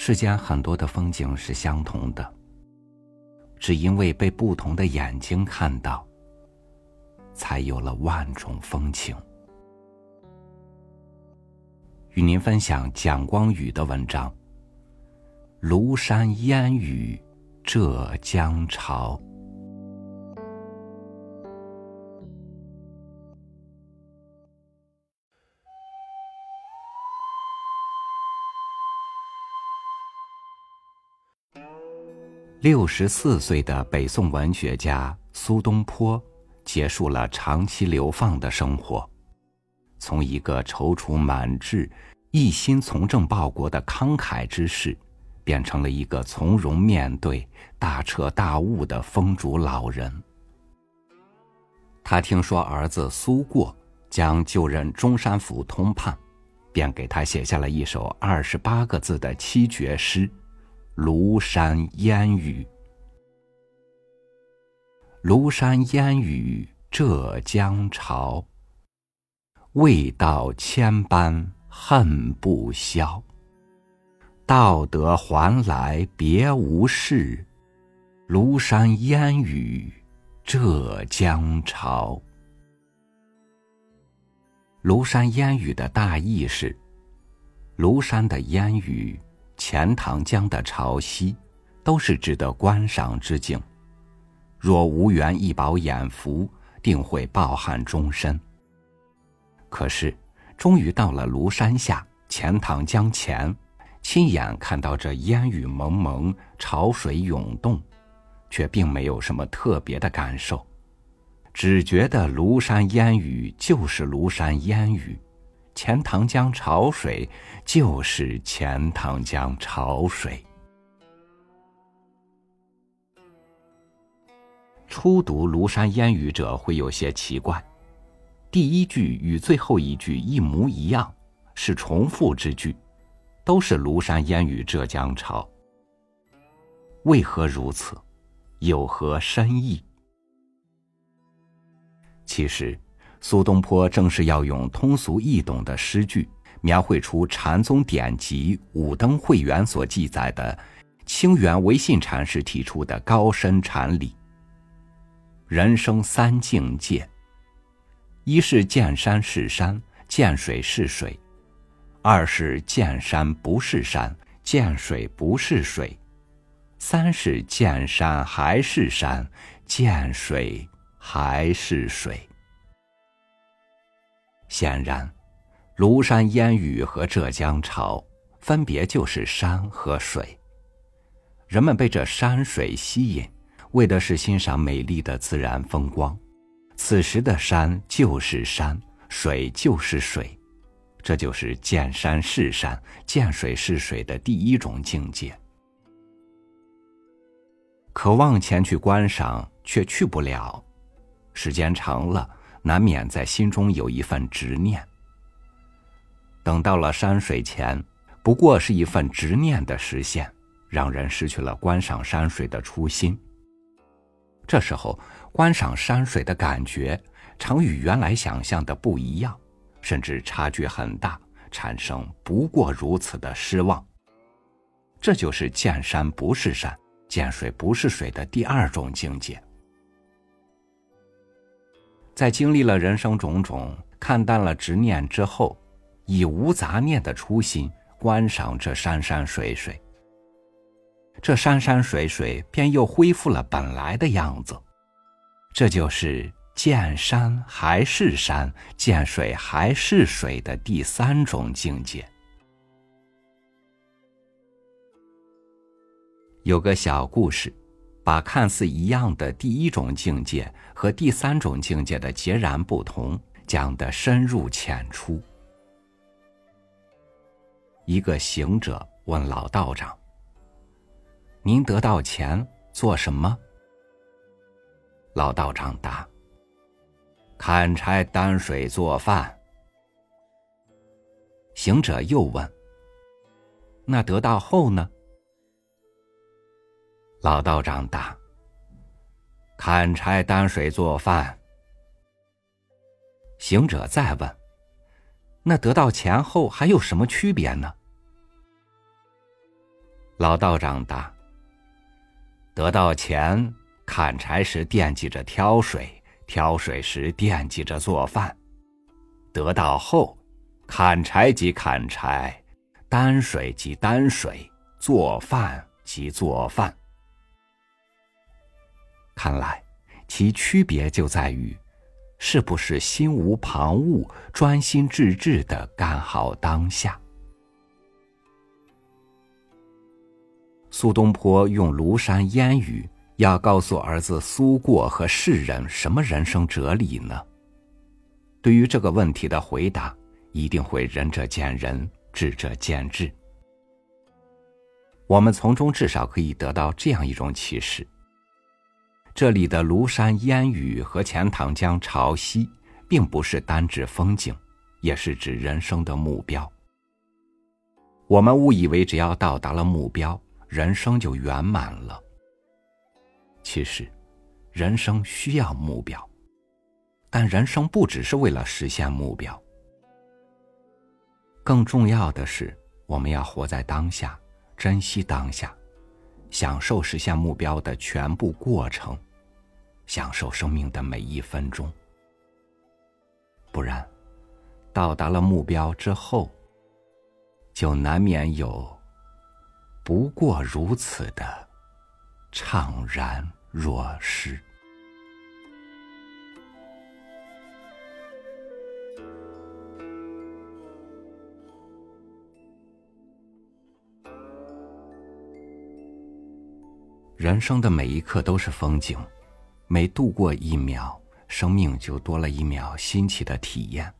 世间很多的风景是相同的，只因为被不同的眼睛看到，才有了万种风情。与您分享蒋光宇的文章《庐山烟雨浙江潮》。六十四岁的北宋文学家苏东坡，结束了长期流放的生活，从一个踌躇满志、一心从政报国的慷慨之士，变成了一个从容面对大彻大悟的风烛老人。他听说儿子苏过将就任中山府通判，便给他写下了一首二十八个字的七绝诗。庐山烟雨，庐山烟雨浙江潮。未到千般恨不消，道德还来别无事。庐山烟雨浙江潮。庐山烟雨的大意是：庐山的烟雨。钱塘江的潮汐，都是值得观赏之景。若无缘一饱眼福，定会抱憾终身。可是，终于到了庐山下钱塘江前，亲眼看到这烟雨蒙蒙，潮水涌动，却并没有什么特别的感受，只觉得庐山烟雨就是庐山烟雨。钱塘江潮水就是钱塘江潮水。初读《庐山烟雨》者会有些奇怪，第一句与最后一句一模一样，是重复之句，都是“庐山烟雨浙江潮”。为何如此？有何深意？其实。苏东坡正是要用通俗易懂的诗句，描绘出禅宗典籍《五灯会元》所记载的清源唯信禅师提出的高深禅理。人生三境界：一是见山是山，见水是水；二是见山不是山，见水不是水；三是见山还是山，见水还是水。显然，庐山烟雨和浙江潮，分别就是山和水。人们被这山水吸引，为的是欣赏美丽的自然风光。此时的山就是山，水就是水，这就是见山是山，见水是水的第一种境界。渴望前去观赏，却去不了，时间长了。难免在心中有一份执念。等到了山水前，不过是一份执念的实现，让人失去了观赏山水的初心。这时候，观赏山水的感觉常与原来想象的不一样，甚至差距很大，产生不过如此的失望。这就是见山不是山，见水不是水的第二种境界。在经历了人生种种、看淡了执念之后，以无杂念的初心观赏这山山水水，这山山水水便又恢复了本来的样子。这就是见山还是山，见水还是水的第三种境界。有个小故事。把看似一样的第一种境界和第三种境界的截然不同讲得深入浅出。一个行者问老道长：“您得到钱做什么？”老道长答：“砍柴担水做饭。”行者又问：“那得到后呢？”老道长答：“砍柴担水做饭。”行者再问：“那得到钱后还有什么区别呢？”老道长答：“得到钱，砍柴时惦记着挑水，挑水时惦记着做饭；得到后，砍柴即砍柴，担水即担水，做饭即做饭。看来，其区别就在于，是不是心无旁骛、专心致志的干好当下。”苏东坡用庐山烟雨，要告诉儿子苏过和世人什么人生哲理呢？对于这个问题的回答，一定会仁者见仁，智者见智。我们从中至少可以得到这样一种启示：这里的庐山烟雨和钱塘江潮汐，并不是单指风景，也是指人生的目标。我们误以为只要到达了目标，人生就圆满了。其实，人生需要目标，但人生不只是为了实现目标。更重要的是，我们要活在当下，珍惜当下，享受实现目标的全部过程，享受生命的每一分钟。不然，到达了目标之后，就难免有。不过如此的怅然若失。人生的每一刻都是风景，每度过一秒，生命就多了一秒新奇的体验。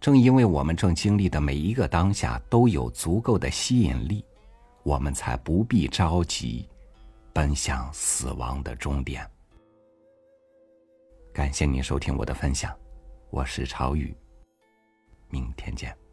正因为我们正经历的每一个当下都有足够的吸引力。我们才不必着急，奔向死亡的终点。感谢您收听我的分享，我是朝雨，明天见。